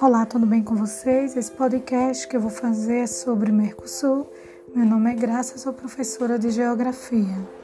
Olá, tudo bem com vocês? Esse podcast que eu vou fazer é sobre Mercosul. Meu nome é Graça, sou professora de Geografia.